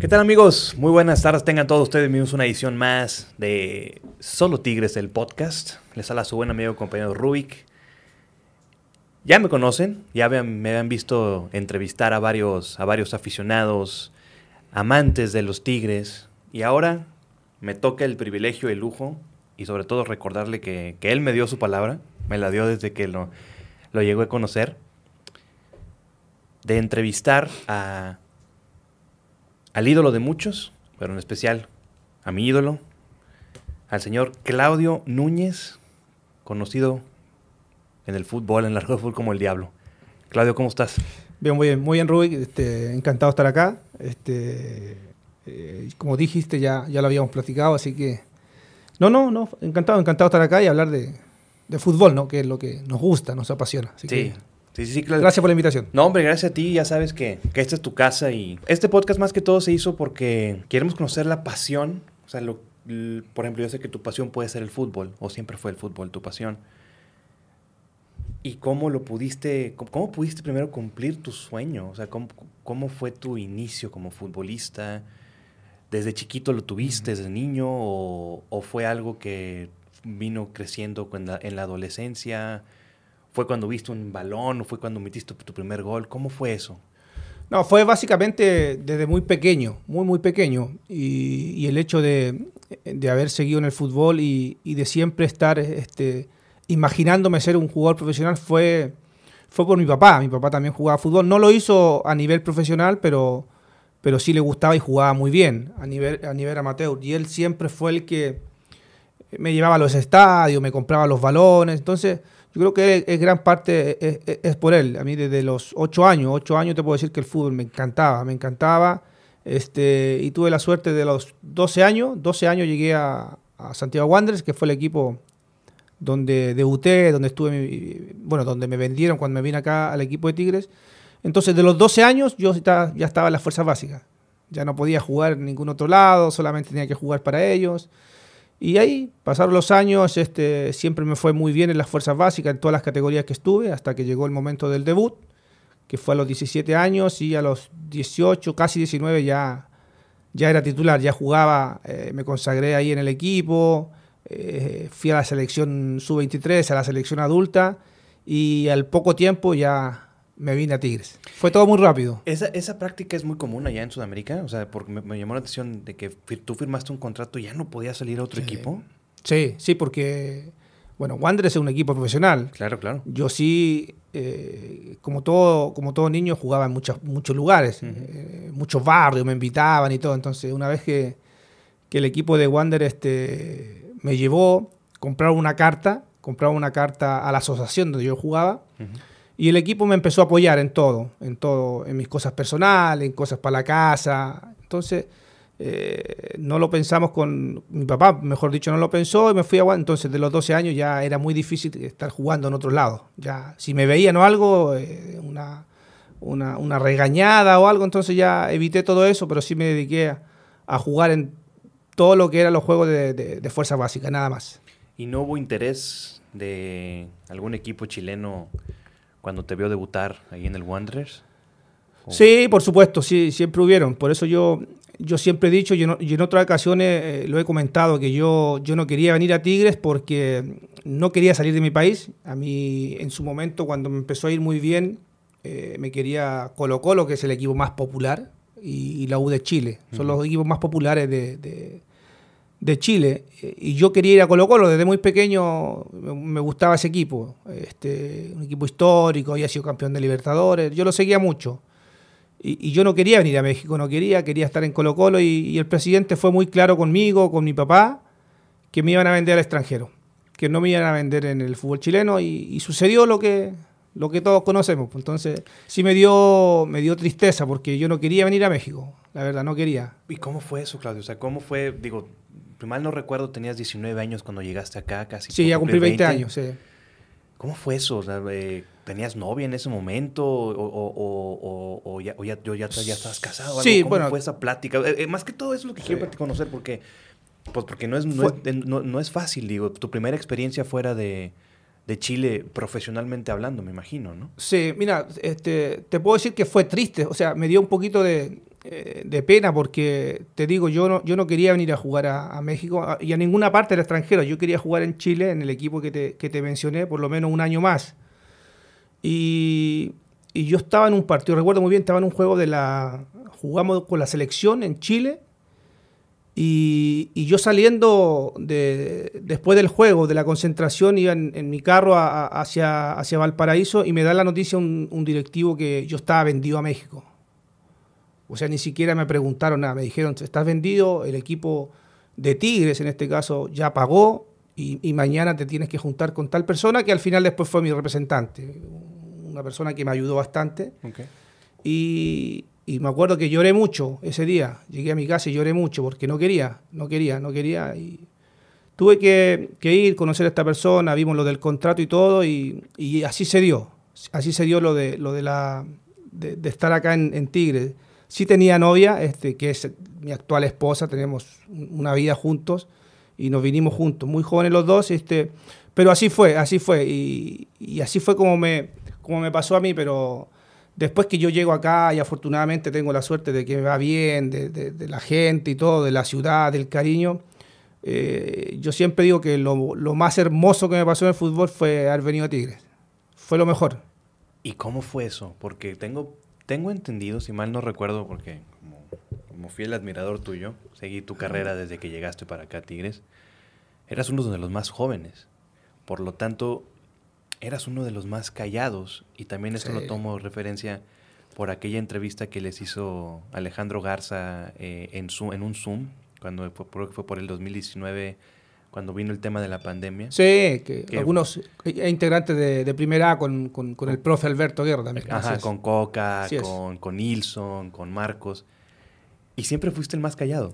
¿Qué tal amigos? Muy buenas tardes, tengan todos ustedes bienvenidos a una edición más de Solo Tigres, el podcast. Les habla su buen amigo compañero Rubik. Ya me conocen, ya me, han visto entrevistar a varios, a varios aficionados, amantes de los Tigres. Y ahora me toca el privilegio, el lujo y sobre todo recordarle que, que él me dio su palabra, me la dio desde que lo, lo llegó a conocer, de entrevistar a al ídolo de muchos, pero en especial a mi ídolo, al señor Claudio Núñez, conocido en el fútbol, en el largo fútbol como el diablo. Claudio, ¿cómo estás? Bien, muy bien, muy bien, Rubik. Este, encantado de estar acá. Este, eh, como dijiste, ya, ya lo habíamos platicado, así que. No, no, no, encantado, encantado de estar acá y hablar de, de fútbol, ¿no? Que es lo que nos gusta, nos apasiona. Así Sí, que, sí, sí, claro. gracias por la invitación. No, hombre, gracias a ti. Ya sabes que, que esta es tu casa y este podcast más que todo se hizo porque queremos conocer la pasión. O sea, lo, por ejemplo, yo sé que tu pasión puede ser el fútbol o siempre fue el fútbol tu pasión. ¿Y cómo lo pudiste, cómo, cómo pudiste primero cumplir tu sueño? O sea, ¿cómo, cómo fue tu inicio como futbolista? ¿Desde chiquito lo tuviste, desde niño? ¿O, o fue algo que vino creciendo en la, en la adolescencia? ¿Fue cuando viste un balón o fue cuando metiste tu primer gol? ¿Cómo fue eso? No, fue básicamente desde muy pequeño, muy, muy pequeño. Y, y el hecho de, de haber seguido en el fútbol y, y de siempre estar este, imaginándome ser un jugador profesional fue, fue por mi papá. Mi papá también jugaba fútbol. No lo hizo a nivel profesional, pero, pero sí le gustaba y jugaba muy bien a nivel, a nivel amateur. Y él siempre fue el que me llevaba a los estadios, me compraba los balones. Entonces, yo creo que es, gran parte es, es- es por él. A mí desde los ocho años, ocho años te puedo decir que el fútbol me encantaba, me encantaba. Este, y tuve la suerte de los 12 años, 12 años llegué a, a Santiago Wanderers, que fue el equipo donde debuté, donde estuve, bueno, donde me vendieron cuando me vine acá al equipo de Tigres. Entonces, de los 12 años, yo ya estaba en las fuerzas básicas. Ya no podía jugar en ningún otro lado, solamente tenía que jugar para ellos. Y ahí pasaron los años, este, siempre me fue muy bien en las fuerzas básicas, en todas las categorías que estuve, hasta que llegó el momento del debut, que fue a los 17 años y a los 18, casi 19 ya, ya era titular, ya jugaba, eh, me consagré ahí en el equipo, eh, fui a la selección sub-23, a la selección adulta y al poco tiempo ya me vine a Tigres. Fue todo muy rápido. ¿Esa, esa práctica es muy común allá en Sudamérica? O sea, porque me, me llamó la atención de que fir- tú firmaste un contrato y ya no podías salir a otro Sí. equipo. Sí, sí, porque, bueno, Wanderers es un equipo profesional, Claro, claro. Yo sí, eh, como, todo, como todo niño, jugaba en muchos, muchos lugares, eh, muchos barrios, me invitaban y todo. Entonces, una vez que, que el equipo de Wander este, me llevó, compraron una carta, compraron una carta a la asociación donde yo jugaba. Y el equipo me empezó a apoyar en todo, en todo, en mis cosas personales, en cosas para la casa. Entonces, eh, no lo pensamos con mi papá, mejor dicho, no lo pensó y me fui a Wander. Entonces, de los 12 años ya era muy difícil estar jugando en otro lado. Ya, si me veían o algo, eh, una, una, una regañada o algo, entonces ya evité todo eso, pero sí me dediqué a, jugar en todo lo que eran los juegos de, de fuerza básica, nada más. ¿Y no hubo interés de algún equipo chileno cuando te vio debutar ahí en el Wanderers? ¿O- Sí, por supuesto, sí, siempre hubieron. Por eso yo, yo siempre he dicho, y en, o- y en otras ocasiones eh, lo he comentado, que yo, yo no quería venir a Tigres porque no quería salir de mi país. A mí, en su momento, cuando me empezó a ir muy bien, eh, me quería Colo Colo, que es el equipo más popular, y, y la U de Chile. Son los equipos más populares de, de- de Chile. Y yo quería ir a Colo Colo, desde muy pequeño me me gustaba ese equipo. Este, un equipo histórico, había sido campeón de Libertadores, yo lo seguía mucho. Y, y yo no quería venir a México, no quería, quería estar en Colo Colo y, y el presidente fue muy claro conmigo, con mi papá, que me iban a vender al extranjero, que no me iban a vender en el fútbol chileno y, y sucedió lo que, lo que todos conocemos. pues. Entonces sí me dio, me dio tristeza porque yo no quería venir a México, la verdad, no quería. ¿Y cómo fue eso, Claudio? O sea, ¿cómo fue? Digo, mal no recuerdo, tenías 19 años cuando llegaste acá, casi. Sí, ya cumplí cumplir 20 años, sí. ¿Cómo fue eso? O sea, eh, ¿Tenías novia en ese momento? ¿O, ya, ya, ya, ya estabas casado? Sí, ¿Cómo bueno. fue esa plática? Eh, eh, más que todo eso es lo que Sí. quiero conocer porque, pues porque no, es, no, es, no- no es fácil, digo. Tu primera experiencia fuera de, de Chile, profesionalmente hablando, me imagino, ¿no? Sí, mira, este, te puedo decir que fue triste, o sea, me dio un poquito de, eh, de pena porque, te digo, yo no, yo no quería venir a jugar a, México y a ninguna parte del extranjero. Yo quería jugar en Chile, en el equipo que te, que te mencioné, por lo menos un año más. Y, y, yo estaba en un partido, recuerdo muy bien, estaba en un juego de la... Jugamos con la selección en Chile y, y yo saliendo de, después del juego, de la concentración, iba en, mi carro hacia, hacia Valparaíso y me da la noticia un, un directivo que yo estaba vendido a México. O sea, ni siquiera me preguntaron nada, me dijeron, estás vendido, el equipo de Tigres en este caso ya pagó y, y, mañana te tienes que juntar con tal persona que al final después fue mi representante, una persona que me ayudó bastante. Okay. Y, y me acuerdo que lloré mucho ese día. Llegué a mi casa y lloré mucho porque no quería, no quería, no quería. Y tuve que, ir, conocer a esta persona, vimos lo del contrato y todo, y, así se dio. Así se dio lo de, lo de, la, de, estar acá en, en, Tigre. Sí tenía novia, este, que es mi actual esposa, tenemos una vida juntos y nos vinimos juntos, muy jóvenes los dos, este, pero así fue, así fue. Y, y así fue como me, como me pasó a mí, pero Después que yo llego acá y afortunadamente tengo la suerte de que me va bien, de, la gente y todo, de la ciudad, del cariño, eh, yo siempre digo que lo, más hermoso que me pasó en el fútbol fue haber venido a Tigres. Fue lo mejor. ¿Y cómo fue eso? Porque tengo, tengo entendido, si mal no recuerdo, porque como, como fiel admirador tuyo, seguí tu carrera desde que llegaste para acá Tigres, eras uno de los más jóvenes. Por lo tanto, eras uno de los más callados y también esto lo tomo referencia por aquella entrevista que les hizo Alejandro Garza eh, en, en un Zoom, cuando fue, fue por el 2019, cuando vino el tema de la pandemia. Sí, que, algunos eh, integrantes de, de primera A con, con, con, el profe Alberto Guerra también. Ajá, con Coca, con, con Nilsson, con Marcos. Y siempre fuiste el más callado.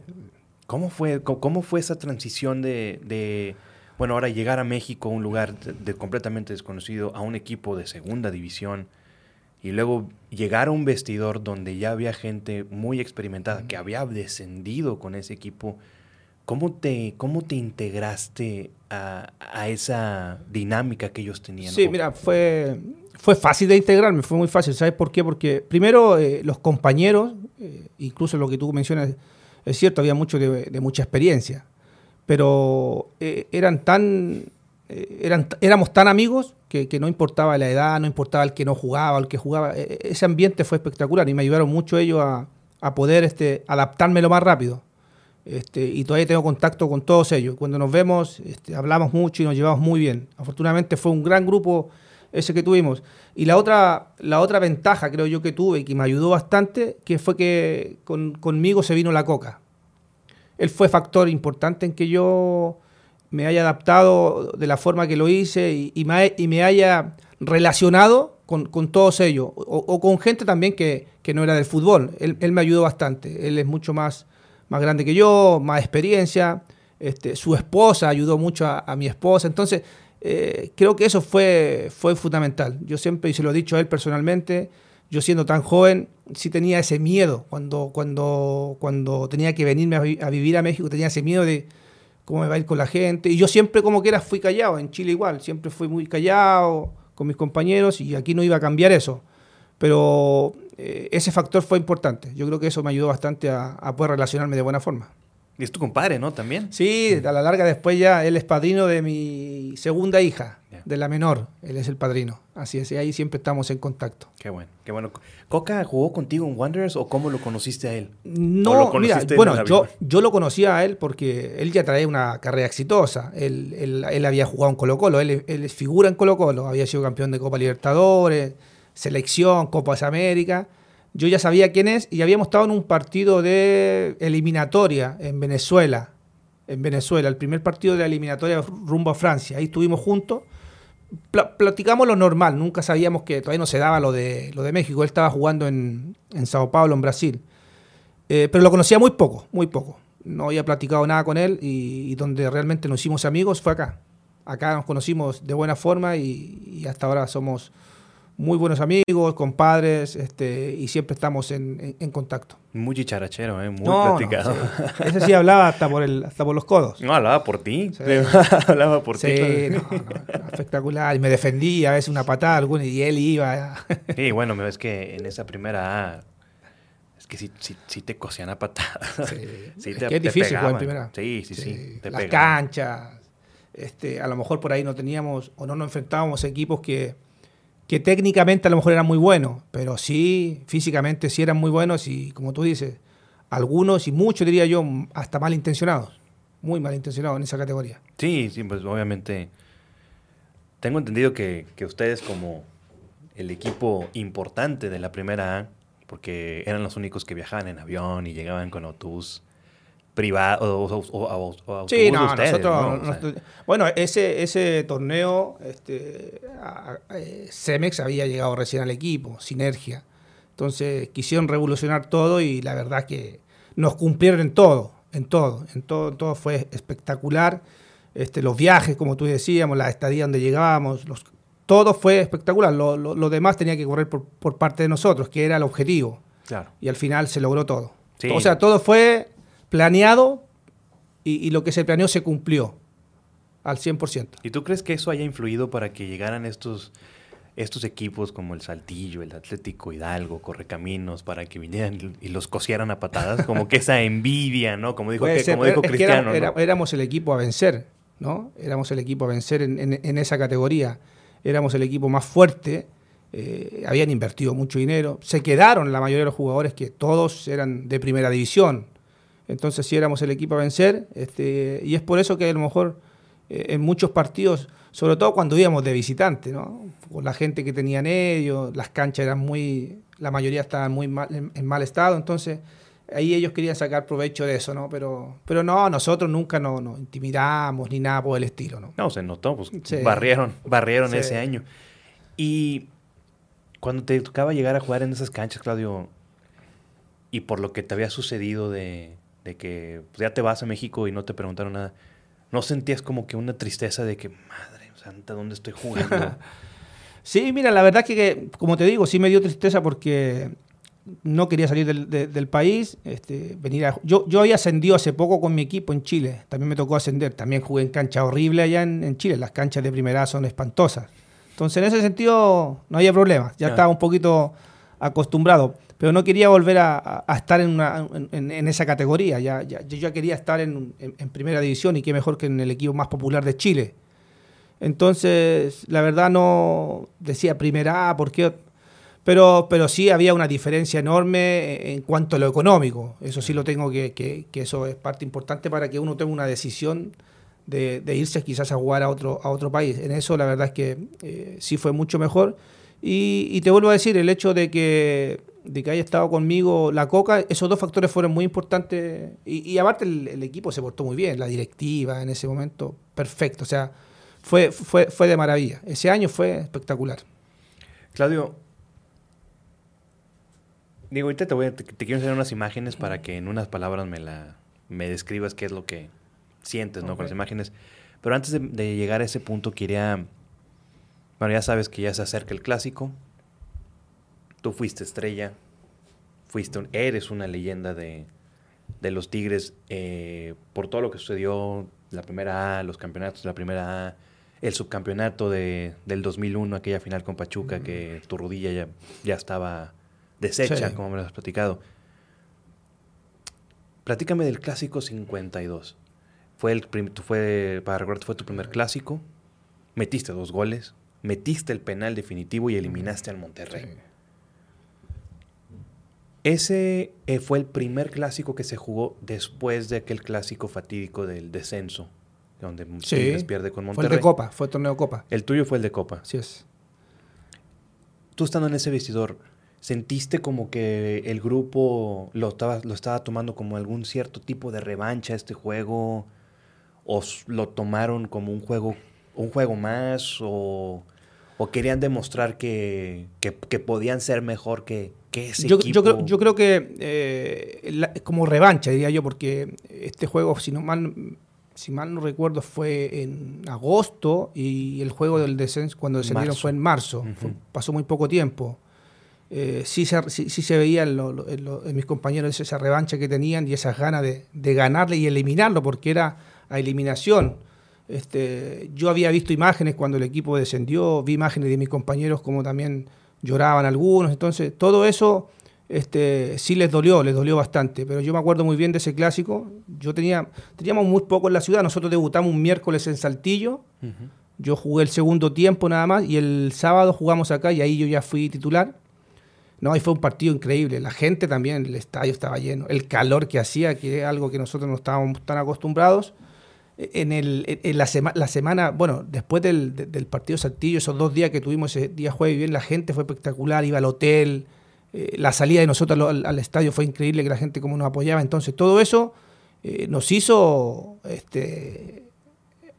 ¿Cómo fue, cómo, fue esa transición de, de bueno, ahora llegar a México, un lugar de, completamente desconocido, a un equipo de segunda división, y luego llegar a un vestidor donde ya había gente muy experimentada, que había descendido con ese equipo, ¿cómo te, cómo te integraste a, esa dinámica que ellos tenían? Sí, mira, fue, fue fácil de integrarme, fue muy fácil. ¿Sabes por qué? Porque primero eh, los compañeros, eh, incluso lo que tú mencionas, es cierto, había mucho de mucha experiencia pero eh, eran tan, eran, éramos tan amigos que, no importaba la edad, no importaba el que no jugaba, el que jugaba. E, e, ese ambiente fue espectacular y me ayudaron mucho ellos a, a poder este, adaptarme lo más rápido. Este, y todavía tengo contacto con todos ellos. Cuando nos vemos, este, hablamos mucho y nos llevamos muy bien. Afortunadamente fue un gran grupo ese que tuvimos. Y la otra, la otra ventaja, creo yo, que tuve y que me ayudó bastante, que fue que conmigo se vino la coca él fue factor importante en que yo me haya adaptado de la forma que lo hice y, me, haya relacionado con, todos ellos, o, con gente también que, no era del fútbol. Él, me ayudó bastante, él es mucho más, más grande que yo, más experiencia, este, su esposa ayudó mucho a, mi esposa, entonces eh, creo que eso fue, fue fundamental. Yo siempre, y se lo he dicho a él personalmente, yo siendo tan joven, sí tenía ese miedo. Cuando, cuando, cuando tenía que venirme a, vivir a México, tenía ese miedo de cómo me va a ir con la gente. Y yo siempre como que era fui callado, en Chile igual, siempre fui muy callado con mis compañeros y aquí no iba a cambiar eso. Pero eh, ese factor fue importante. Yo creo que eso me ayudó bastante a poder relacionarme de buena forma. Y es tu compadre, ¿no? También. Sí, a la larga después ya él es padrino de mi segunda hija, de la menor. Él es el padrino. Así es, y ahí siempre estamos en contacto. Qué bueno, qué bueno. ¿Coca jugó contigo en Wanderers o cómo lo conociste a él? No, mira, bueno, yo, yo lo conocía a él porque él ya traía una carrera exitosa. Él, él, había jugado en Colo Colo, él, él figura en Colo Colo, había sido campeón de Copa Libertadores, selección, Copas América yo ya sabía quién es y habíamos estado en un partido de eliminatoria en Venezuela. En Venezuela, el primer partido de la eliminatoria rumbo a Francia. Ahí estuvimos juntos. platicamos lo normal, nunca sabíamos que todavía no se daba lo de, lo de México. Él estaba jugando en, Sao Paulo, en Brasil. Eh, pero lo conocía muy poco, muy poco. No había platicado nada con él y, donde realmente nos hicimos amigos fue acá. Acá nos conocimos de buena forma y hasta ahora somos muy buenos amigos, compadres, este, y siempre estamos en, contacto. Muy chicharachero, ¿eh? muy platicado. Ese sí hablaba hasta por, el, hasta por los codos. No, hablaba por ti. hablaba por ti. Sí, espectacular. Y me defendía, a veces una patada alguna, y él iba. sí, bueno, es que en esa primera Es que sí, te cosían a patadas. Sí. es que es difícil jugar en primera. Sí, sí, sí. Las canchas. Este, a lo mejor por ahí no teníamos o no nos enfrentábamos a equipos que, que técnicamente a lo mejor eran muy buenos, pero sí, físicamente sí eran muy buenos y como tú dices, algunos y muchos diría yo hasta malintencionados, muy malintencionados en esa categoría. Sí, sí, pues obviamente tengo entendido que, que ustedes como el equipo importante de la primera A, porque eran los únicos que viajaban en avión y llegaban con autobús privado o, o, sí, no, nosotros, bueno, ese, ese torneo, este, eh, Cemex había llegado recién al equipo, Sinergia. Entonces quisieron revolucionar todo y la verdad que nos cumplieron en todo, en todo, en todo, todo fue espectacular. Este, los viajes, como tú decíamos, la estadía donde llegábamos, los todo fue espectacular. Lo, demás tenía que correr por, parte de nosotros, que era el objetivo. Claro. Y al final se logró todo. O sea, todo fue planeado y, lo que se planeó se cumplió al 100%. ¿Y tú crees que eso haya influido para que llegaran estos, estos equipos como el Saltillo, el Atlético Hidalgo, Correcaminos, para que vinieran y los cosieran a patadas? Como que esa envidia, ¿no? Como dijo, Cristiano. éramos el equipo a vencer, ¿no? Éramos el equipo a vencer en esa categoría éramos el equipo más fuerte, eh, habían invertido mucho dinero, se quedaron la mayoría de los jugadores que todos eran de primera división, entonces sí éramos el equipo a vencer, este, y es por eso que a lo mejor eh, en muchos partidos, sobre todo cuando íbamos de visitante, ¿no? con la gente que tenían ellos, las canchas eran muy, la mayoría estaban muy mal, en mal estado, entonces ahí ellos querían sacar provecho de eso, ¿no? Pero, pero no, nosotros nunca nos no intimidamos ni nada por el estilo, ¿no? No, se notó, pues barrieron, barrieron ese año. Y cuando te tocaba llegar a jugar en esas canchas, Claudio, y por lo que te había sucedido de, de que pues, ya te vas a México y no te preguntaron nada, ¿no sentías como que una tristeza de que, madre santa, ¿dónde estoy jugando? sí, mira, la verdad que, como te digo, sí me dio tristeza porque no quería salir del, país. Este, venir yo, yo había ascendido hace poco con mi equipo en Chile, también me tocó ascender, también jugué en cancha horrible allá en, Chile, las canchas de primera son espantosas. Entonces en ese sentido no había problema, ya estaba un poquito acostumbrado, pero no quería volver a, estar en, una, en, esa categoría, ya, ya, yo ya quería estar en, primera división y qué mejor que en el equipo más popular de Chile. Entonces, la verdad no decía primera A, ¿por qué? Pero, pero sí había una diferencia enorme en cuanto a lo económico. Eso sí lo tengo que, que, eso es parte importante para que uno tenga una decisión de, irse quizás a jugar a otro, a otro país. En eso la verdad es que eh, sí fue mucho mejor. Y, te vuelvo a decir, el hecho de que, de que haya estado conmigo la Coca, esos dos factores fueron muy importantes. Y, y aparte el, el, equipo se portó muy bien, la directiva en ese momento, perfecto. O sea, fue, fue, fue de maravilla. Ese año fue espectacular. Claudio, Digo, ahorita te, voy te, quiero enseñar unas imágenes para que en unas palabras me, la, me describas qué es lo que sientes, ¿no? Con las imágenes. Pero antes de, llegar a ese punto, quería... Bueno, ya sabes que ya se acerca el clásico. Tú fuiste estrella. Fuiste eres una leyenda de, de los Tigres eh, por todo lo que sucedió la primera A, los campeonatos de la primera A, el subcampeonato de, del 2001, aquella final con Pachuca, que tu rodilla ya, ya estaba deshecha, como me lo has platicado. Platícame del clásico 52. Fue el fue, para recordar, fue tu primer clásico. Metiste dos goles, metiste el penal definitivo y eliminaste al Monterrey. Ese eh, fue el primer clásico que se jugó después de aquel clásico fatídico del descenso, donde sí, pierde con Monterrey. Fue el de Copa, fue el torneo Copa. El tuyo fue el de Copa. Sí es. Tú estando en ese vestidor, ¿Sentiste como que el grupo lo estaba, lo estaba tomando como algún cierto tipo de revancha este juego? ¿O lo tomaron como un juego, un juego más? ¿O, querían demostrar que, podían ser mejor que, ese yo, equipo? Yo creo, yo creo que eh, como revancha, diría yo, porque este juego, si no mal, si mal no recuerdo, fue en agosto y el juego del descenso, cuando descendieron, fue en marzo. pasó muy poco tiempo. Eh, sí, se, se veía en, mis compañeros esa revancha que tenían y esas ganas de, ganarle y eliminarlo, porque era a eliminación. Este, yo había visto imágenes cuando el equipo descendió, vi imágenes de mis compañeros como también lloraban algunos, entonces todo eso este, sí les dolió, les dolió bastante. Pero yo me acuerdo muy bien de ese clásico. Yo tenía, teníamos muy poco en la ciudad. Nosotros debutamos un miércoles en Saltillo. Yo jugué el segundo tiempo nada más y el sábado jugamos acá y ahí yo ya fui titular. No, ahí fue un partido increíble. La gente también, el estadio estaba lleno. El calor que hacía, que es algo que nosotros no estábamos tan acostumbrados. En, el, en la, la, semana, bueno, después del, del, partido Saltillo, esos dos días que tuvimos ese día jueves bien, la gente fue espectacular, iba al hotel, eh, la salida de nosotros al, estadio fue increíble, que la gente como nos apoyaba. Entonces, todo eso eh, nos hizo, este,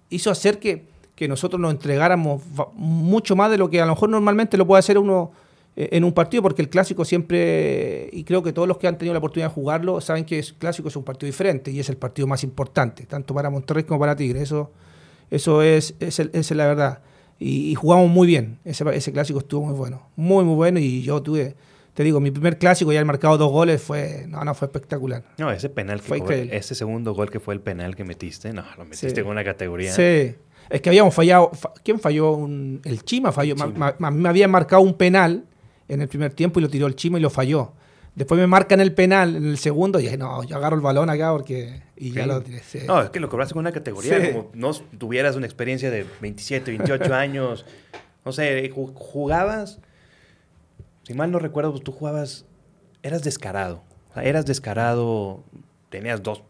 hizo hacer que, que nosotros nos entregáramos mucho más de lo que a lo mejor normalmente lo puede hacer uno en un partido, porque el clásico siempre, y creo que todos los que han tenido la oportunidad de jugarlo, saben que el clásico es un partido diferente y es el partido más importante, tanto para Monterrey como para Tigre. Eso, eso es, es, es la verdad. Y, y, jugamos muy bien. Ese, ese clásico estuvo muy bueno. Muy, muy bueno. Y yo tuve, te digo, mi primer clásico, ya el marcado dos goles, fue, no, no, fue espectacular. No, ese penal que fue increíble. ese segundo gol que fue el penal que metiste, no, lo metiste sí. con una categoría. Sí. Es que habíamos fallado, ¿quién falló? Un, el Chima falló. Chima. Me, me, me había marcado un penal en el primer tiempo y lo tiró el Chimo y lo falló. Después me marcan el penal en el segundo y dije, no, yo agarro el balón acá porque... Y sí. ya lo tiré. Sí. No, es que lo cobraste con una categoría, sí. como no tuvieras una experiencia de 27, 28 años. No sé, jugabas, si mal no recuerdo, pues tú jugabas, eras descarado. O sea, eras descarado, tenías dos,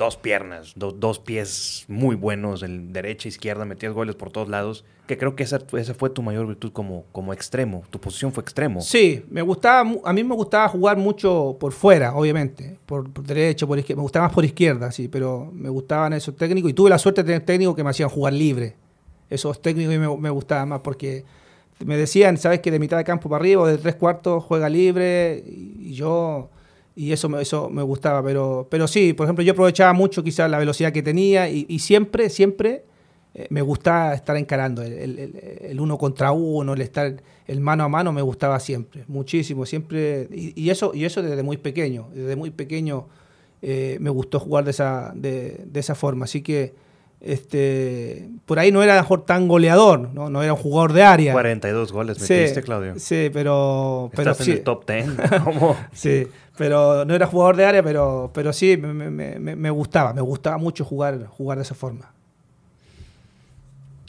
dos piernas, do, dos pies muy buenos, en derecha, izquierda, metías goles por todos lados que creo que esa, esa, fue tu mayor virtud como, como extremo. Tu posición fue extremo. Sí, me gustaba, a mí me gustaba jugar mucho por fuera, obviamente. Por, por derecho, por izquierda. Me gustaba más por izquierda, sí, pero me gustaban esos técnicos. Y tuve la suerte de tener técnicos que me hacían jugar libre. Esos técnicos me, me gustaban más porque me decían, sabes que de mitad de campo para arriba o de tres cuartos juega libre. Y yo. Y eso, eso me gustaba. Pero, pero sí, por ejemplo, yo aprovechaba mucho quizás la velocidad que tenía y, siempre, siempre eh, me gustaba estar encarando el, el, uno contra uno, el estar el mano a mano me gustaba siempre, muchísimo, siempre, y, eso, y eso desde muy pequeño, desde muy pequeño eh, me gustó jugar de esa, de, esa forma, así que este, por ahí no era mejor tan goleador, ¿no? no era un jugador de área. 42 goles metiste, sí, Claudio. Sí, pero... Estás pero en el top 10. ¿Cómo? sí, pero no era jugador de área, pero, pero sí, me, me, me, me gustaba, me gustaba mucho jugar, jugar de esa forma.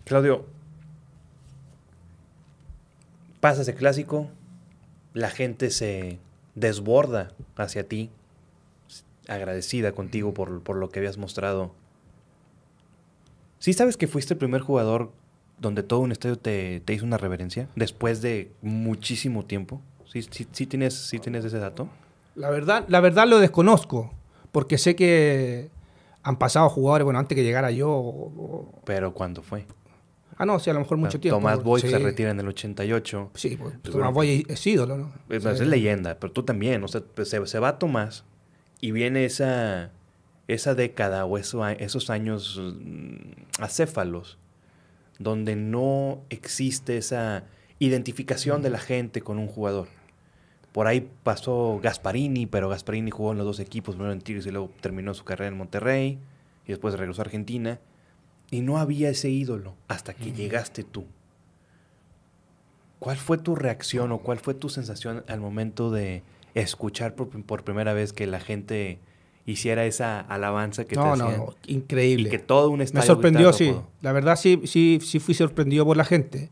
Claudio, pasa ese clásico, la gente se desborda hacia ti, agradecida contigo por, por lo que habías mostrado. ¿Sí sabes que fuiste el primer jugador donde todo un estadio te, te hizo una reverencia después de muchísimo tiempo? ¿Sí, sí, sí, tienes, ¿Sí tienes ese dato? La verdad, la verdad lo desconozco, porque sé que han pasado jugadores, bueno, antes que llegara yo. O, Pero ¿cuándo fue? Ah, no, sí, a lo mejor mucho tiempo. Tomás Boy sí. se retira en el 88. Sí, pues, pues Tomás Boy es ídolo, ¿no? Es, es, leyenda, pero tú también. O sea, pues, se, se, va Tomás y viene esa, esa década o eso, esos años mm, acéfalos donde no existe esa identificación de la gente con un jugador. Por ahí pasó Gasparini, pero Gasparini jugó en los dos equipos, primero en Tigres y luego terminó su carrera en Monterrey y después regresó a Argentina. Y no había ese ídolo hasta que mm. llegaste tú. ¿Cuál fue tu reacción o cuál fue tu sensación al momento de escuchar por, por primera vez que la gente hiciera esa alabanza que no, te hacían? No, increíble. Y que todo un estadio Me sorprendió, sí. Pudo. La verdad sí, sí, sí fui sorprendido por la gente.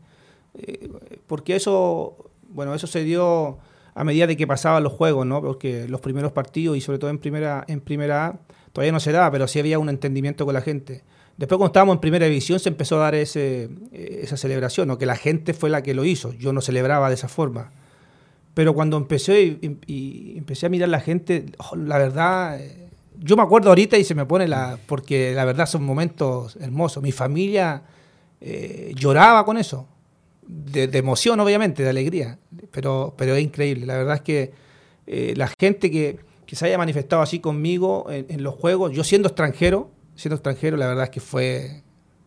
Eh, porque eso, bueno, eso se dio a medida de que pasaban los juegos, ¿no? Porque los primeros partidos y sobre todo en primera, en primera A todavía no se daba, pero sí había un entendimiento con la gente. Después cuando estábamos en primera división se empezó a dar ese, esa celebración, ¿no? que la gente fue la que lo hizo, yo no celebraba de esa forma. Pero cuando empecé y, y empecé a mirar la gente, oh, la verdad, yo me acuerdo ahorita y se me pone la, porque la verdad son momentos hermosos. Mi familia eh, lloraba con eso, de, de, emoción obviamente, de alegría, pero, pero es increíble. La verdad es que eh, la gente que, que, se haya manifestado así conmigo en, en los juegos, yo siendo extranjero, siendo extranjero, la verdad es que fue,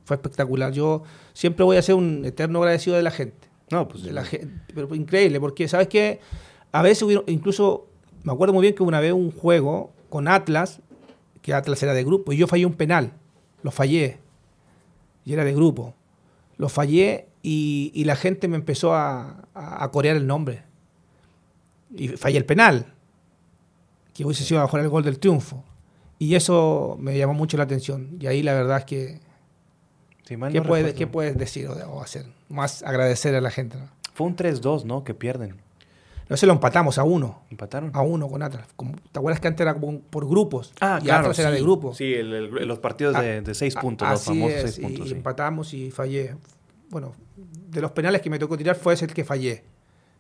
fue espectacular. Yo siempre voy a ser un eterno agradecido de la gente. No, pues. De la gente, pero increíble, porque, ¿sabes qué? A veces, incluso, me acuerdo muy bien que una vez un juego con Atlas, que Atlas era de grupo, y yo fallé un penal. Lo fallé. Y era de grupo. Lo fallé y, y la gente me empezó a, a, a corear el nombre. Y fallé el penal que hubiese sido a jugar el gol del triunfo. Y eso me llamó mucho la atención. Y ahí la verdad es que... Mal ¿Qué, no puedes. ¿Qué puedes decir o, o hacer? Más agradecer a la gente. ¿no? Fue un 3-2, ¿no? Que pierden. No se lo empatamos a uno. ¿Empataron? A uno con Atlas. Como- ¿Te acuerdas que antes era como por grupos? Ah, y claro. Atlas era de grupo. Sí, el- el- los partidos de, de seis A- puntos, los famosos es, seis puntos. Y sí. empatamos y fallé. Bueno, de los penales que me tocó tirar fue ese el que fallé.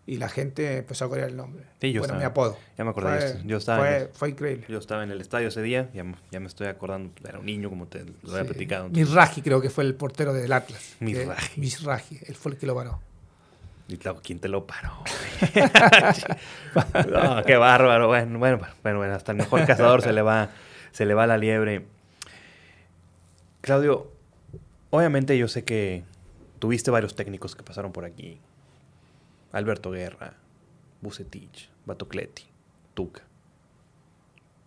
Y la gente empezó a correr el nombre. Sí, yo bueno, estaba- mi apodo. ya me acordé, Fue, yo- yo estaba Fue, el- fue increíble. Yo estaba en el estadio ese día, ya, me- ya me estoy acordando, era un niño como te lo había platicado. Misraji creo que fue el portero del Atlas. Misraji. Misraji, él fue el que lo paró. Y claro, ¿quién te lo paró? no, qué bárbaro. Bueno, bueno, bueno, bueno, hasta el mejor cazador se le va, se le va la liebre. Claudio, obviamente yo sé que tuviste varios técnicos que pasaron por aquí. Alberto Guerra, Bucetich, Batocleti, Tuca.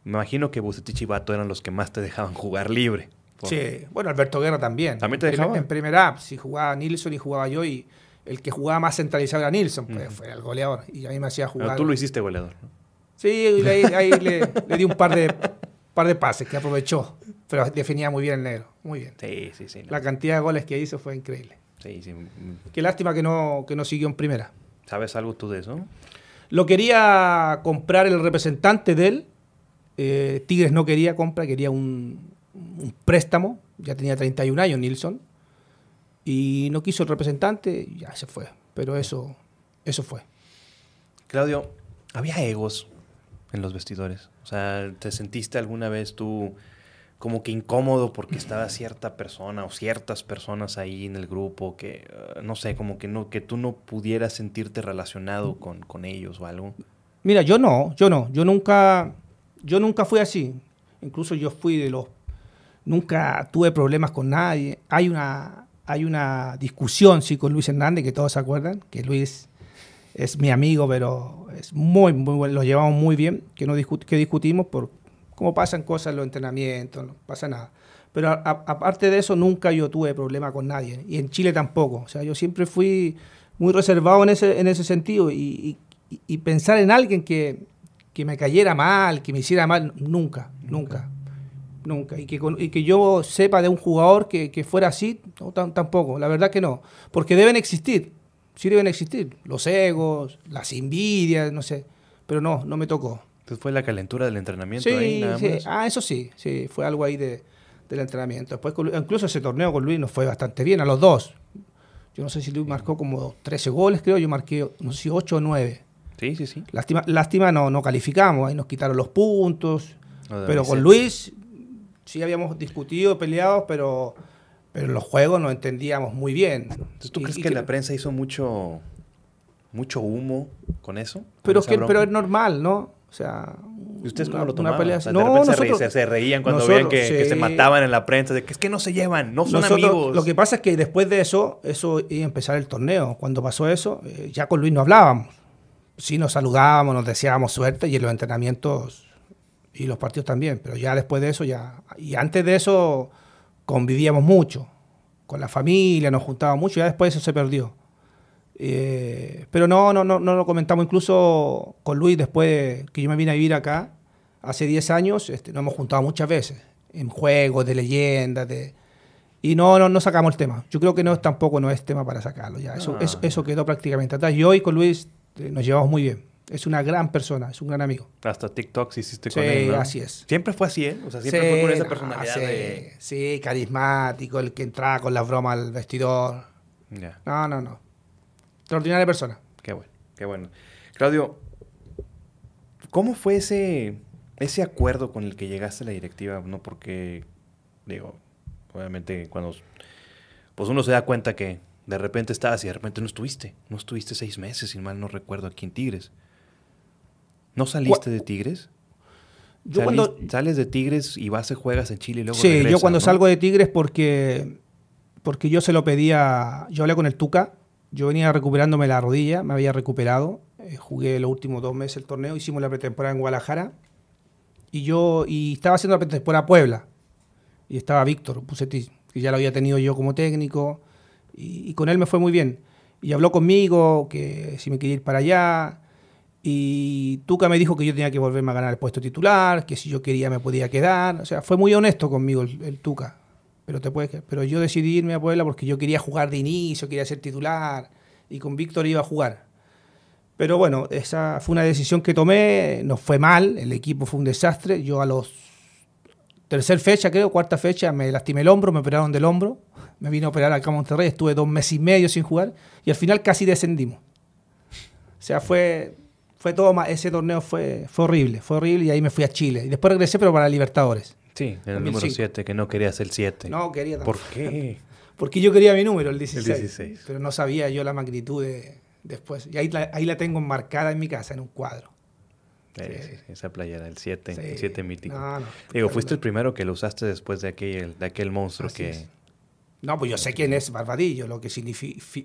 Me imagino que Bucetich y Bato eran los que más te dejaban jugar libre. Por- Sí, bueno, Alberto Guerra también. ¿También te En- dejaba? En, primera si jugaba Nilsson y jugaba yo, y el que jugaba más centralizado era Nilsson, pues fue el goleador. Y a mí me hacía Pero jugar. tú lo hiciste goleador, ¿no? Sí, ahí, ahí le, le di un par de, par de pases que aprovechó. Pero definía muy bien el negro. Muy bien. Sí, sí, sí. no. La cantidad de goles que hizo fue increíble. Sí, sí. Qué lástima que no, que no siguió en primera. ¿Sabes algo tú de eso? Lo quería comprar el representante de él. eh, Tigres no quería compra, quería un, un préstamo. Ya tenía 31 años Nilsson. Y no quiso el representante ya se fue. Pero eso, eso fue. Claudio, ¿había egos en los vestidores? O sea, ¿te sentiste alguna vez tú como que incómodo porque estaba cierta persona o ciertas personas ahí en el grupo que, eh, no sé, como que, no, que tú no pudieras sentirte relacionado con, con ellos o algo? Mira, yo no, yo no, yo nunca, yo nunca fui así. Incluso yo fui de los, nunca tuve problemas con nadie. Hay una, hay una discusión, sí, con Luis Hernández, que todos se acuerdan, que Luis es mi amigo, pero es muy, muy bueno, lo llevamos muy bien, que, no discu- que discutimos por cómo pasan cosas en los entrenamientos, no pasa nada. Pero aparte de eso, nunca yo tuve problema con nadie, y en Chile tampoco. O sea, yo siempre fui muy reservado en ese, en ese sentido, y, y- y pensar en alguien que, que me cayera mal, que me hiciera mal, nunca, nunca. Nunca. Y que, y que yo sepa de un jugador que, que fuera así, no, tampoco. La verdad que no. Porque deben existir. Sí deben existir. Los egos, las envidias, no sé. Pero no, no me tocó. Entonces fue la calentura del entrenamiento Sí, ahí nada sí. más. Ah, eso sí. Sí, fue algo ahí de, del entrenamiento. Después, incluso ese torneo con Luis nos fue bastante bien, a los dos. Yo no sé si Luis marcó como 13 goles, creo. Yo marqué, no sé si 8 o 9. Sí, sí, sí. Lástima, lástima no, no calificamos. Ahí nos quitaron los puntos. Pero con. Luis sí habíamos discutido, peleado, pero, pero en los juegos nos entendíamos muy bien. Entonces, ¿tú Y- crees y que la prensa hizo mucho, mucho humo con eso? ¿Con Pero, que, bronca? pero es normal, ¿no? O sea, ¿Y ustedes cómo lo una tomaban? pelea O sea, así. de No, repente se, nosotros- reí- se reían cuando nosotros, veían que, que se sí. mataban en la prensa, de que es que no se llevan, no son Nosotros, amigos. Lo que pasa es que después de eso, eso iba a empezar el torneo. Cuando pasó eso, eh, ya con Luis no hablábamos. Sí nos saludábamos, nos deseábamos suerte y en los entrenamientos y los partidos también. Pero ya después de eso, ya. Y antes de eso, convivíamos mucho. Con la familia, nos juntábamos mucho. Ya después eso se perdió. Eh, pero no, no, no, no lo comentamos. Incluso con Luis, después de que yo me vine a vivir acá, hace 10 años, este, nos hemos juntado muchas veces. En juegos, de leyendas, de. Y no, no, no sacamos el tema. Yo creo que no es tampoco no es tema para sacarlo. Ya. Eso, Ah. eso, eso quedó prácticamente atrás. Y hoy con Luis eh, nos llevamos muy bien. Es una gran persona, es un gran amigo. Hasta TikTok hiciste Sí, con él, ¿no? así es. Siempre fue así, ¿eh? O sea, siempre Sí, fue con esa personalidad sí, de... sí, carismático, el que entraba con las bromas al vestidor. No, no, no. Extraordinaria persona. qué bueno, qué bueno. Claudio, ¿cómo fue ese, ese acuerdo con el que llegaste a la directiva? No porque, digo, obviamente cuando... Pues uno se da cuenta que de repente estabas y de repente no estuviste. No estuviste seis meses, si mal no recuerdo, aquí en Tigres. ¿No saliste de Tigres? Yo Salís- cuando, Sales de Tigres y vas y juegas en Chile y luego sí, yo cuando ¿no? salgo de Tigres porque, porque yo se lo pedía, yo hablé con el Tuca, yo venía recuperándome la rodilla, me había recuperado, eh, jugué los últimos dos meses el torneo, hicimos la pretemporada en Guadalajara y yo y estaba haciendo la pretemporada Puebla y estaba Víctor Pucetti, que ya lo había tenido yo como técnico y, y con él me fue muy bien y habló conmigo que si me quería ir para allá Y Tuca me dijo que yo tenía que volverme a ganar el puesto titular, que si yo quería me podía quedar. O sea, fue muy honesto conmigo el, Tuca. Pero, te puedes, pero yo decidí irme a Puebla porque yo quería jugar de inicio, quería ser titular. Y con Víctor iba a jugar. Pero bueno, esa fue una decisión que tomé, nos fue mal, el equipo fue un desastre. Yo a los tercer fecha, creo, cuarta fecha, me lastimé el hombro, me operaron del hombro, me vine a operar acá a Monterrey, estuve dos meses y medio sin jugar y al final casi descendimos. O sea, fue fue todo ese torneo fue, fue horrible, fue horrible y ahí me fui a Chile. Y después regresé, pero para Libertadores. Sí, en el número 7, que no querías el 7. No, quería ¿Por qué? Porque yo quería mi número, el 16. El 16. Pero no sabía yo la magnitud de después. Y ahí la, ahí la tengo enmarcada en mi casa, en un cuadro. esa playera, el 7, el 7 mítico. Digo, fuiste el primero que lo usaste después de aquel, de aquel monstruo que, no, pues yo sé quién es Barbadillo, lo que,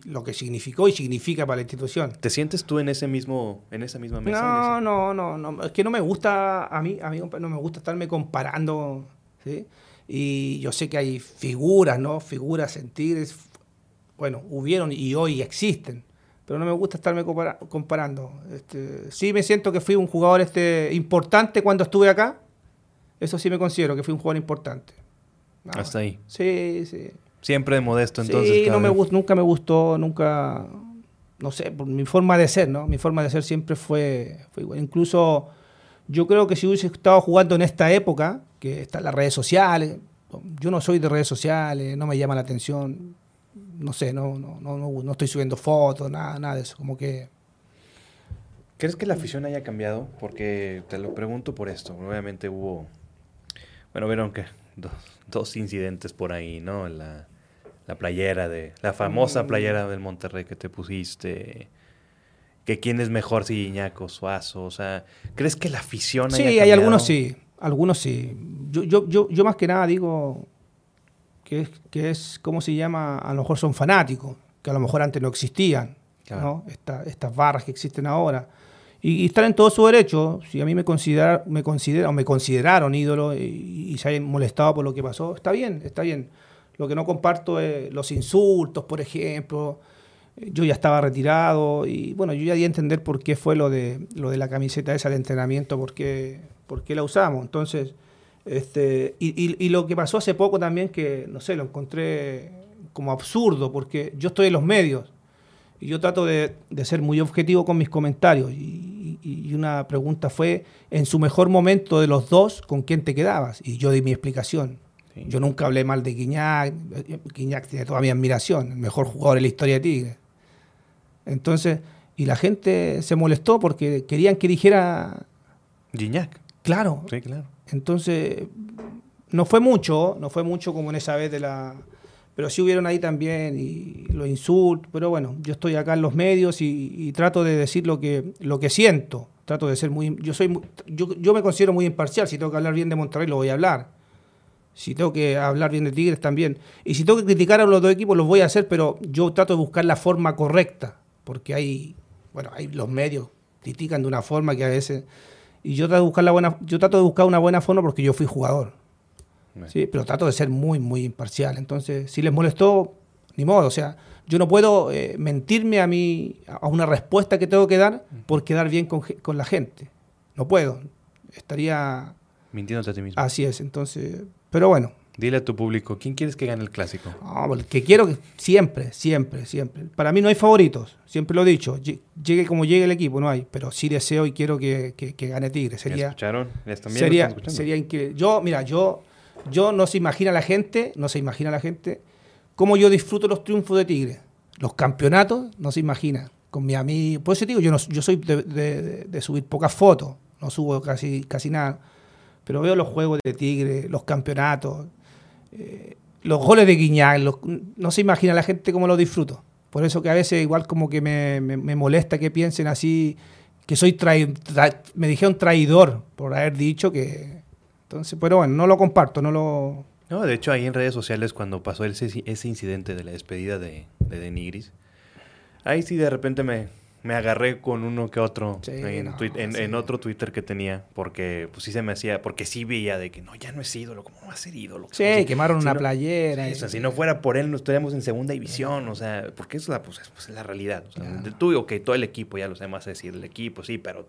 lo que significó y significa para la institución. ¿Te sientes tú en ese mismo, en esa misma mesa? No, no, no, no, es que no me gusta, a mí, a mí no me gusta estarme comparando, ¿sí? Y yo sé que hay figuras, ¿no? Figuras en Tigres, bueno, hubieron y hoy existen, pero no me gusta estarme comparando. Este, sí me siento que fui un jugador este, importante cuando estuve acá, eso sí me considero que fui un jugador importante. Hasta ahí. Sí, sí. Siempre de modesto, entonces. Sí, no me nunca me gustó, nunca, no sé, por mi forma de ser, ¿no? Mi forma de ser siempre fue, fue igual. Incluso yo creo que si hubiese estado jugando en esta época, que están las redes sociales, yo no soy de redes sociales, no me llama la atención, no sé, no, no, no, no, estoy subiendo fotos, nada, nada de eso, como que... ¿Crees que la afición haya cambiado? Porque te lo pregunto por esto. Obviamente hubo, bueno, vieron que dos, dos incidentes por ahí, ¿no? La, la playera de, la famosa mm. playera del Monterrey que te pusiste, que quién es mejor si Iñaco, Suazo, o sea, ¿crees que la afición Sí, hay algunos sí, algunos sí. Yo, yo, yo, yo más que nada digo que es, que es, ¿cómo se llama? A lo mejor son fanáticos, que a lo mejor antes no existían, ¿no? estas barras que existen ahora. Y, están en todo su derecho. Si a mí me, considera, me, considera, o me consideraron ídolo y, y, se han molestado por lo que pasó, está bien, está bien. Lo que no comparto es los insultos, por ejemplo. Yo ya estaba retirado y bueno, yo ya di a entender por qué fue lo de, lo de la camiseta esa de entrenamiento, por qué, por qué la usamos. Entonces, este, y, y, lo que pasó hace poco también, que no sé, lo encontré como absurdo, porque yo estoy en los medios y yo trato de, de ser muy objetivo con mis comentarios. Y, y, una pregunta fue, en su mejor momento de los dos, ¿con quién te quedabas? Y yo di mi explicación. Yo nunca hablé mal de Guiñac. Guiñac tiene toda mi admiración, el mejor jugador de la historia de Tigre. Entonces, y la gente se molestó porque querían que dijera. Guiñac. Claro. Sí, claro. Entonces, no fue mucho, no fue mucho como en esa vez de la. Pero sí hubieron ahí también y los insultos. Pero bueno, yo estoy acá en los medios y, trato de decir lo que, lo que siento. Trato de ser muy. Yo, soy, yo, yo me considero muy imparcial. Si tengo que hablar bien de Monterrey, lo voy a hablar si tengo que hablar bien de Tigres también. Y si tengo que criticar a los dos equipos, los voy a hacer, pero yo trato de buscar la forma correcta. Porque hay, bueno, hay los medios critican de una forma que a veces. Y yo trato de buscar la buena, yo trato de buscar una buena forma porque yo fui jugador. Sí, pero trato de ser muy, muy imparcial. Entonces, si les molestó, ni modo. O sea, yo no puedo eh, mentirme a mí, a una respuesta que tengo que dar por quedar bien con, con la gente. No puedo. Estaría. Mintiéndote a ti mismo. Así es. Entonces, pero bueno. Dile a tu público, ¿quién quieres que gane el clásico? que quiero que siempre, siempre, siempre. Para mí no hay favoritos, siempre lo he dicho. Llegue como llegue el equipo, no hay. Pero sí deseo y quiero que, gane Tigre. Sería, escucharon? sería, sería increíble. Yo, mira, yo, yo no se imagina la gente, no se imagina la gente cómo yo disfruto los triunfos de Tigre. Los campeonatos, no se imagina. Con mi amigo, por eso digo, yo, soy de, de subir pocas fotos, no subo casi, casi nada pero veo los juegos de Tigre, los campeonatos, eh, los goles de Guiñac, no se imagina la gente cómo lo disfruto. Por eso que a veces igual como que me, molesta que piensen así, que soy traidor, me dijeron traidor por haber dicho que... Entonces, pero bueno, no lo comparto, no lo... No, de hecho ahí en redes sociales cuando pasó ese, ese incidente de la despedida de, de Denigris, ahí sí de repente me, me agarré con uno que otro Sí, en, no, tui- en- sí. en otro Twitter que tenía, porque pues sí se me hacía, porque sí veía de que no, ya no es ídolo, ¿cómo va a ser ídolo? Sí, quemaron si una no- playera. Sí, y- o sea, si no fuera por él, no estaríamos en segunda división, o sea, porque es la, pues, es, pues, es la realidad. O sea, Claro. tú, ok, todo el equipo, ya lo sabemos decir, el equipo, sí, pero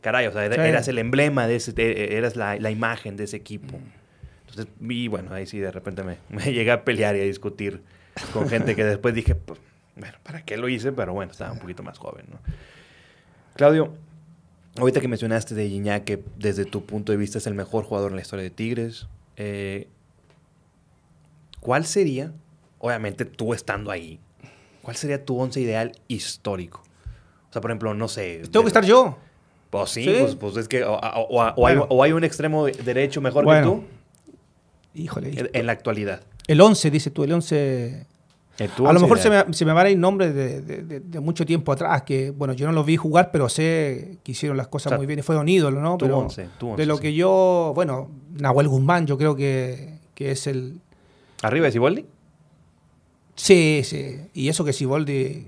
caray, o sea, era- Sí. eras el emblema de ese, de- eras la, la imagen de ese equipo. Entonces, y bueno, ahí sí de repente me, me llegué a pelear y a discutir con gente que después dije, pues, bueno, ¿para qué lo hice? Pero bueno, estaba un poquito más joven, ¿no? Claudio, ahorita que mencionaste de Gignac, que desde tu punto de vista es el mejor jugador en la historia de Tigres, eh, ¿cuál sería, obviamente tú estando ahí, cuál sería tu once ideal histórico? O sea, por ejemplo, no sé. Tengo que estar yo. Pues sí, Sí. Pues, pues es que o, o- o- o hay, o hay un extremo derecho mejor Bueno. que Híjole. tú en, en la actualidad. El 11, dices tú, el 11. Eh, tu A lo mejor se me, se me van a ir nombres de, de- de- de mucho tiempo atrás, que bueno, yo no los vi jugar, pero sé que hicieron las cosas O sea, muy bien y fueron ídolos, ¿no? tu Pero once, once, de lo sí. que yo, bueno, Nahuel Guzmán, yo creo que, que es el. ¿Arriba de Siboldi? Sí, sí. Y eso que Siboldi,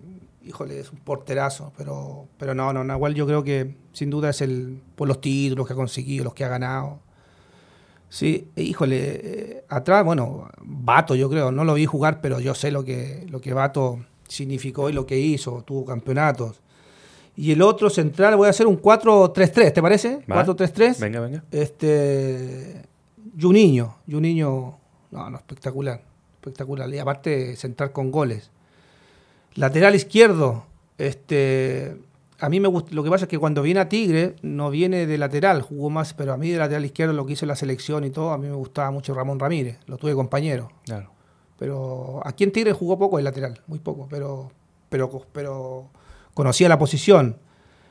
híjole, es un porterazo, pero, pero no, no, Nahuel yo creo que sin duda es el. por los títulos que ha conseguido, los que ha ganado. Sí, e, híjole, eh, atrás, bueno, Bato yo creo, no lo vi jugar, pero yo sé lo que, lo que Bato significó y lo que hizo, tuvo campeonatos. Y el otro central, voy a hacer un 4-3-3, ¿te parece? Va. 4-3-3. Venga, venga. Este. Juninho, Juninho, no, no, espectacular, espectacular. Y aparte, central con goles. Lateral izquierdo, este. A mí me gusta, lo que pasa es que cuando viene a Tigre, no viene de lateral, jugó más, pero a mí de lateral izquierdo lo que hizo la selección y todo, a mí me gustaba mucho Ramón Ramírez, lo tuve compañero. Claro. Pero aquí en Tigre jugó poco el lateral, muy poco, pero, pero, pero conocía la posición.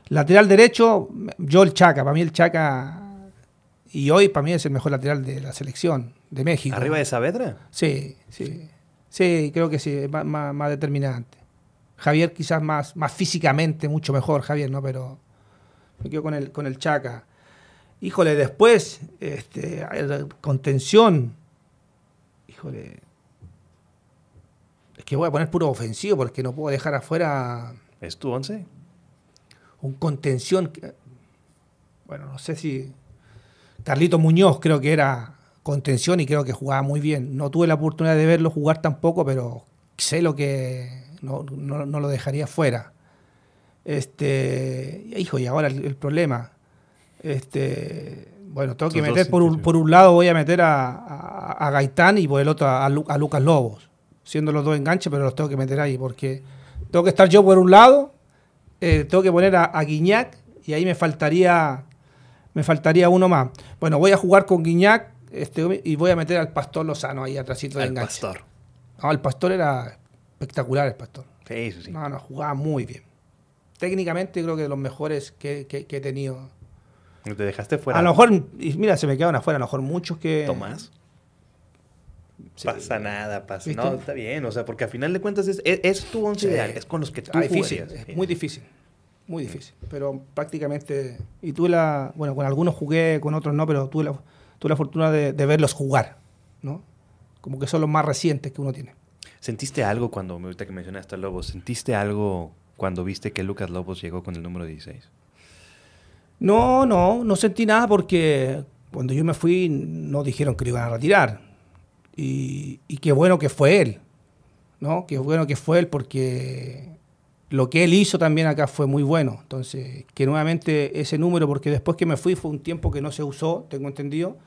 Lateral derecho, yo el Chaca, para mí el Chaca, y hoy para mí es el mejor lateral de la selección de México. ¿Arriba de Saavedra? Sí, sí. Sí, creo que sí, es más, más- más determinante. Javier quizás más, más físicamente, mucho mejor, Javier, ¿no? Pero me quedo con el, con el Chaca. Híjole, después, este, contención. Híjole. Es que voy a poner puro ofensivo porque no puedo dejar afuera ¿Es tu once? un contención. que- Bueno, no sé si. Carlito Muñoz creo que era contención y creo que jugaba muy bien. No tuve la oportunidad de verlo jugar tampoco, pero sé lo que. No, no- no lo dejaría fuera. Este. Hijo, y ahora el, el problema. Este. Bueno, tengo que meter por un, por un lado, voy a meter a, a- a Gaitán y por el otro a, Lu- a Lucas Lobos. Siendo los dos enganches, pero los tengo que meter ahí porque tengo que estar yo por un lado eh, tengo que poner a, a Guiñac y ahí me faltaría me faltaría uno más. Bueno, voy a jugar con Guiñac este, y voy a meter al Pastor Lozano ahí atrásito de El enganche. pastor. No, el Pastor era espectacular, el Pastor. Sí, sí, sí. No, no, jugaba muy bien. Técnicamente creo que de los mejores que, que- que he tenido. Te dejaste fuera. A lo mejor, y mira, se me quedan afuera, a lo mejor muchos que... Tomás. Sí. Pasa nada, pasa. ¿Viste? No, está bien. O sea, porque al final de cuentas es, es, es tu once Sí. ideal. Es con los que tú Ah, difícil, es muy difícil, muy difícil. Pero prácticamente, y tuve la, bueno, con algunos jugué, con otros no, pero tuve la, tuve la fortuna de, de verlos jugar, ¿no? Como que son los más recientes que uno tiene. ¿Sentiste algo cuando, ahorita que mencionaste a Lobos, ¿sentiste algo cuando viste que Lucas Lobos llegó con el número 16? No, no, no sentí nada porque cuando yo me fui no dijeron que lo iban a retirar. Y, y qué bueno que fue él, ¿no? Qué bueno que fue él porque lo que él hizo también acá fue muy bueno. Entonces, que nuevamente ese número, porque después que me fui fue un tiempo que no se usó, tengo entendido.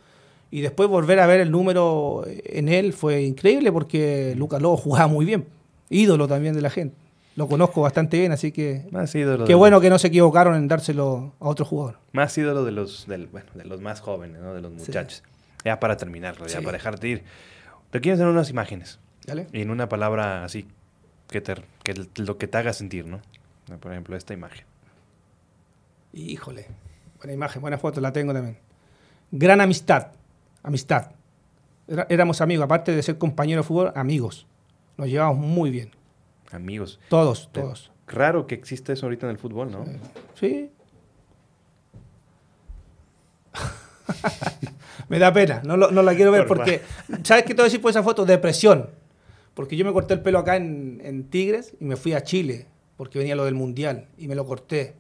Y después volver a ver el número en él fue increíble porque Lucas Lobo jugaba muy bien. Ídolo también de la gente. Lo conozco bastante bien, así que Más ídolo Qué bueno los- que no se equivocaron en dárselo a otro jugador. Más ídolo de los, del, bueno, de los más jóvenes, ¿no? De los Sí. muchachos. Ya para terminarlo, ya Sí. para dejarte ir. Te quiero hacer unas imágenes. ¿Dale? Y en una palabra así, que, te, que lo que te haga sentir, ¿no? Por ejemplo, esta imagen. Híjole. Buena imagen, buena foto, la tengo también. Gran amistad. Amistad. Era- éramos amigos, aparte de ser compañeros de fútbol, amigos. Nos llevamos muy bien. Amigos. Todos, Te- todos. Raro que exista eso ahorita en el fútbol, ¿no? Sí. me da pena, no, la quiero ver Por porque, ¿sabes qué te voy a decir por esa foto? Depresión. Porque yo me corté el pelo acá en, en Tigres y me fui a Chile porque venía lo del Mundial y me lo corté.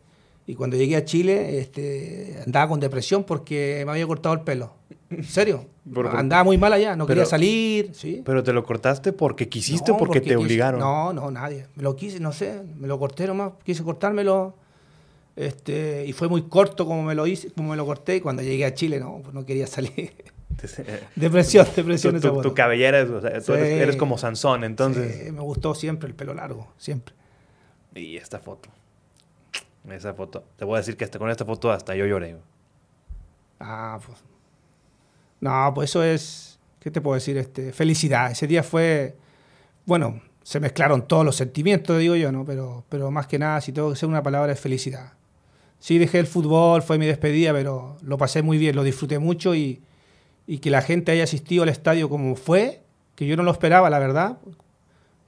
Y cuando llegué a Chile este, andaba con depresión porque me había cortado el pelo. ¿En serio? andaba muy mal allá, no quería salir. ¿sí? ¿Pero te lo cortaste porque quisiste o porque, te obligaron? No, no, nadie. Me lo quise, no sé, me lo corté nomás, quise cortármelo. Este, y fue muy corto como me lo hice, como me lo corté y cuando llegué a Chile no, pues no quería salir. depresión, depresión. Tu, tu, cabellera, o sea, tú eres, como Sansón, entonces. Sí, me gustó siempre el pelo largo, siempre. Y esta foto. Esa foto. Te voy a decir que con esta foto hasta yo lloré. Ah, pues. No, pues eso es. ¿Qué te puedo decir? Este, felicidad. Ese día fue. Bueno, se mezclaron todos los sentimientos, digo yo, ¿no? Pero, pero más que nada, si tengo que ser una palabra, es felicidad. Sí, dejé el fútbol, fue mi despedida, pero lo pasé muy bien, lo disfruté mucho y, y que la gente haya asistido al estadio como fue, que yo no lo esperaba, la verdad,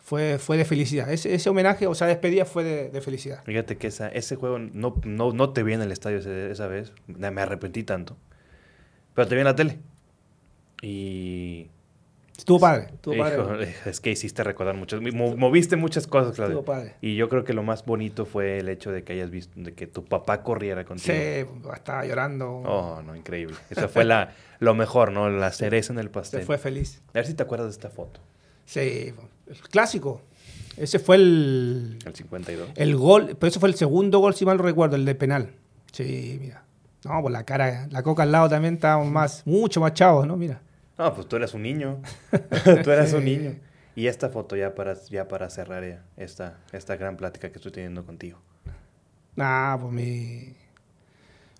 fue, fue de felicidad. Ese, ese homenaje, o sea, despedida fue de, felicidad. Fíjate que esa, ese juego no, no, no te vi en el estadio esa vez, me arrepentí tanto, pero te vi en la tele. Y... Estuvo padre, estuvo padre. Es que hiciste recordar muchas, moviste muchas cosas, Claudio. Estuvo padre. Y yo creo que lo más bonito fue el hecho de que hayas visto, de que tu papá corriera contigo. Sí, estaba llorando. Oh, no, increíble. Eso fue la, lo mejor, ¿no? La cereza en el pastel. Se fue feliz. A ver si te acuerdas de esta foto. Sí, el clásico. Ese fue el... El 52. El gol, pero ese fue el segundo gol, si mal no recuerdo, el de penal. Sí, mira. No, pues la cara, la coca al lado también estábamos más, mucho más chavos, ¿no? Mira. No, pues tú eras un niño. tú eras un niño. Y esta foto ya para, ya para cerrar esta, esta gran plática que estoy teniendo contigo. Ah, pues mi,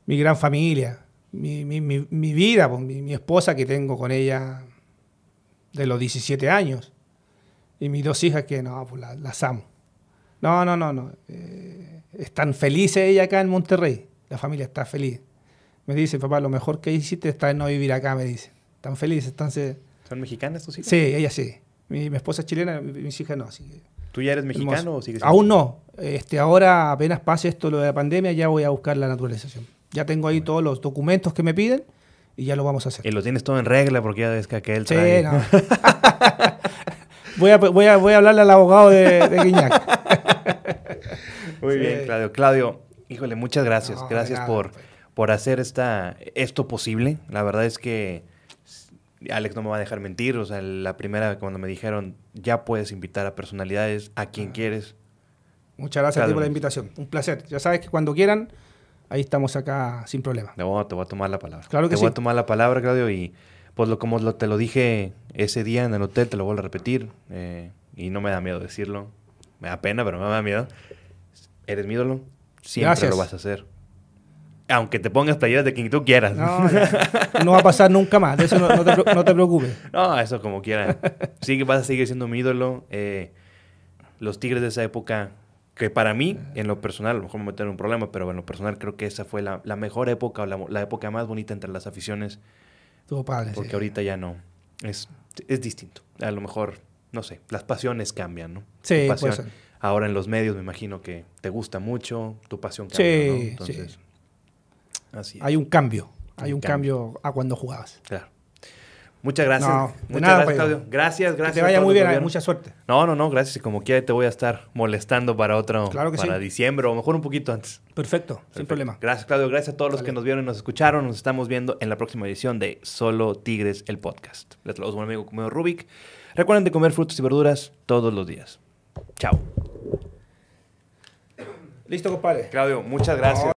mi gran familia, mi, mi, mi, vida, pues mi, esposa que tengo con ella de los 17 años. Y mis dos hijas que no, pues las, amo. No, no, no, no. Eh, están felices ella acá en Monterrey. La familia está feliz. Me dice, papá, lo mejor que hiciste está en no vivir acá, me dice. Están felices, entonces... ¿Son mexicanas tus hijas? Sí, ella sí. Mi, esposa es chilena, mis hijas no. Así ¿Tú ya eres mexicano o sigues Aún no. Este, ahora, apenas pase esto lo de la pandemia, ya voy a buscar la naturalización. Ya tengo ahí todos los documentos que me piden y ya lo vamos a hacer. Y lo tienes todo en regla porque ya ves que aquel trae... Sí, no. voy, a, voy, a, voy a hablarle al abogado de, de Guiñac. Muy bien, Claudio. Claudio, híjole, muchas gracias. gracias por, pues. por hacer esta, esto posible. La verdad es que Alex no me va a dejar mentir. O sea, la primera cuando me dijeron, ya puedes invitar a personalidades, a quien quieres. Muchas gracias a ti por la invitación. Un placer. Ya sabes que cuando quieran, ahí estamos acá sin problema. Te voy, te voy a tomar la palabra. Claro que te voy a tomar la palabra, Claudio, y pues lo, como te lo dije ese día en el hotel, te lo vuelvo a repetir. Eh, y no me da miedo decirlo. Me da pena, pero no me da miedo. Eres mi ídolo. Siempre lo vas a hacer. Aunque te pongas playeras de quien tú quieras. No, no va a pasar nunca más. De eso no, te, preocupes. No, eso como quieras. Sí que vas a seguir siendo mi ídolo. Eh, los Tigres de esa época, que para mí, en lo personal, a lo mejor me meter en un problema, pero en lo personal creo que esa fue la, mejor época, o la, época más bonita entre las aficiones. Estuvo padre. Porque ahorita ya no. Es, es distinto. A lo mejor, no sé, las pasiones cambian, ¿no? Sí, Ahora en los medios me imagino que te gusta mucho, tu pasión cambia, sí, ¿no? Entonces, sí. Hay un cambio, hay un cambio. a cuando jugabas. Claro. Muchas gracias. Muchas gracias, pues, Claudio. Gracias, gracias. Que te vaya muy bien, mucha suerte. No, no, no, gracias. Y como quiera te voy a estar molestando para otro, para diciembre o mejor un poquito antes. Perfecto, sin problema. Gracias, Claudio. Gracias a todos los que nos vieron y nos escucharon. Nos estamos viendo en la próxima edición de Solo Tigres, el podcast. Les saludo un amigo como Rubik. Recuerden de comer frutas y verduras todos los días. Chao. Listo, compadre. Claudio, muchas gracias.